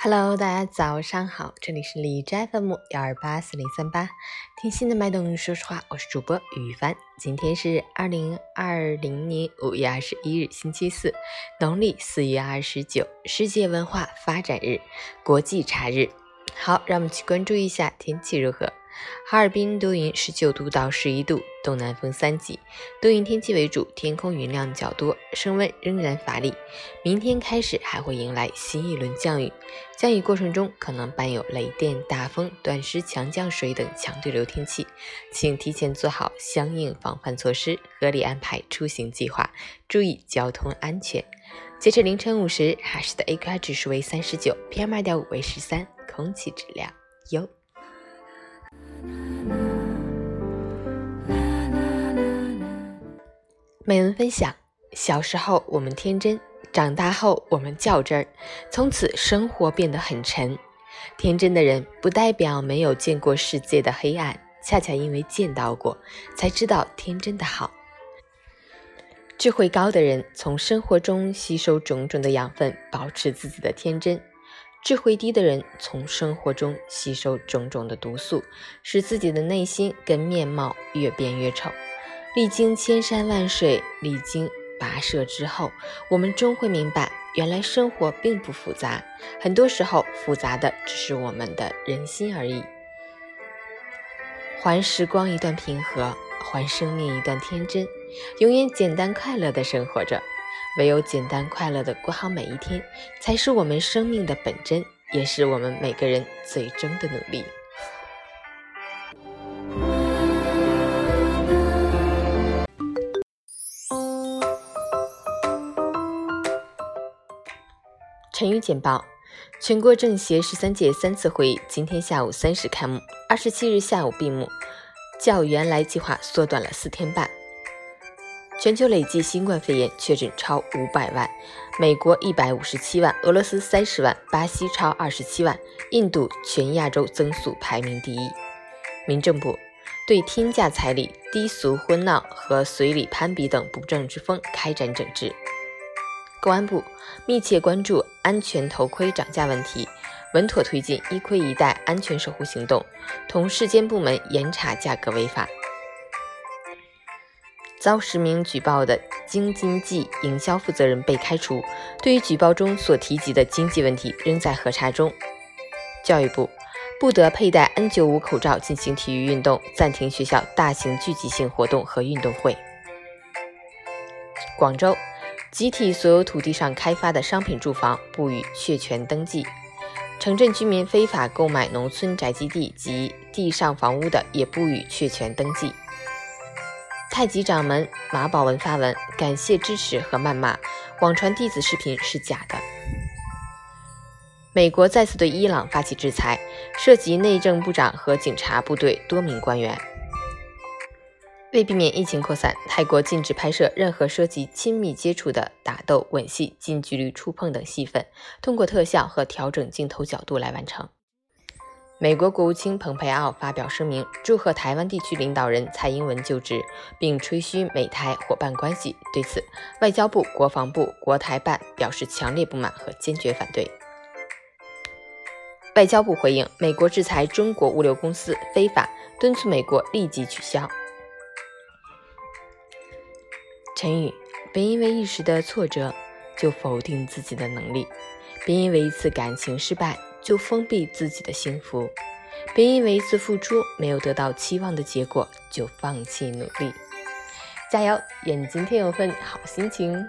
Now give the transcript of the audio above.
Hello，大家早上好，这里是李斋 FM 幺二八四零三八，听心的脉动，说实话，我是主播雨帆。今天是二零二零年五月二十一日，星期四，农历四月二十九，世界文化发展日，国际茶日。好，让我们去关注一下天气如何。哈尔滨多云，十九度到十一度，东南风三级，多云天气为主，天空云量较多，升温仍然乏力。明天开始还会迎来新一轮降雨，降雨过程中可能伴有雷电、大风、短时强降水等强对流天气，请提前做好相应防范措施，合理安排出行计划，注意交通安全。截至凌晨五时，哈市的 AQI 指数为三十九，PM 二点五为十三，空气质量优。美文分享：小时候我们天真，长大后我们较真儿，从此生活变得很沉。天真的人不代表没有见过世界的黑暗，恰恰因为见到过，才知道天真的好。智慧高的人从生活中吸收种种的养分，保持自己的天真；智慧低的人从生活中吸收种种的毒素，使自己的内心跟面貌越变越丑。历经千山万水，历经跋涉之后，我们终会明白，原来生活并不复杂，很多时候复杂的只是我们的人心而已。还时光一段平和，还生命一段天真，永远简单快乐的生活着。唯有简单快乐的过好每一天，才是我们生命的本真，也是我们每个人最终的努力。成语简报：全国政协十三届三次会议今天下午三时开幕，二十七日下午闭幕，较原来计划缩短了四天半。全球累计新冠肺炎确诊超五百万，美国一百五十七万，俄罗斯三十万，巴西超二十七万，印度全亚洲增速排名第一。民政部对天价彩礼、低俗婚闹和随礼攀比等不正之风开展整治。公安部密切关注安全头盔涨价问题，稳妥推进“一盔一戴”安全守护行动，同市监部门严查价格违法。遭实名举报的京津冀营销负责人被开除，对于举报中所提及的经济问题仍在核查中。教育部不得佩戴 N95 口罩进行体育运动，暂停学校大型聚集性活动和运动会。广州。集体所有土地上开发的商品住房不予确权登记，城镇居民非法购买农村宅基地及地上房屋的也不予确权登记。太极掌门马宝文发文感谢支持和谩骂，网传弟子视频是假的。美国再次对伊朗发起制裁，涉及内政部长和警察部队多名官员。为避免疫情扩散，泰国禁止拍摄任何涉及亲密接触的打斗、吻戏、近距离触碰等戏份，通过特效和调整镜头角度来完成。美国国务卿蓬佩奥发表声明，祝贺台湾地区领导人蔡英文就职，并吹嘘美台伙伴关系。对此，外交部、国防部、国台办表示强烈不满和坚决反对。外交部回应美国制裁中国物流公司非法，敦促美国立即取消。陈宇：别因为一时的挫折就否定自己的能力；别因为一次感情失败就封闭自己的幸福；别因为一次付出没有得到期望的结果就放弃努力。加油！愿你今天有份好心情。